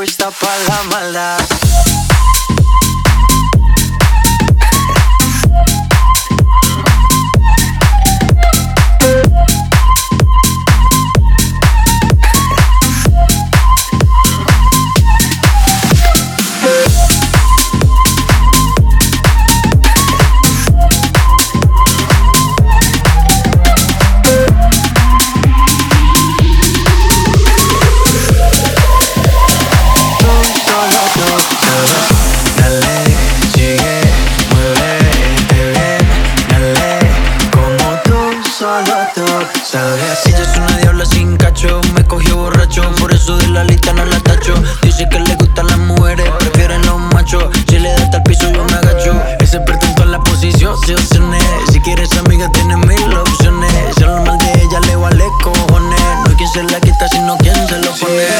puesta para la maldad. La lista no la tacho. Dice que le gustan las mujeres, prefieren los machos. Si le da hasta el piso, yo me agacho. Es experta en todas las posiciones. Si quieres amiga, tienes mil opciones. Si hablo mal de ella, le vale cojones. No hay quien se la quita, sino quien se lo pone.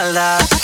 espalda.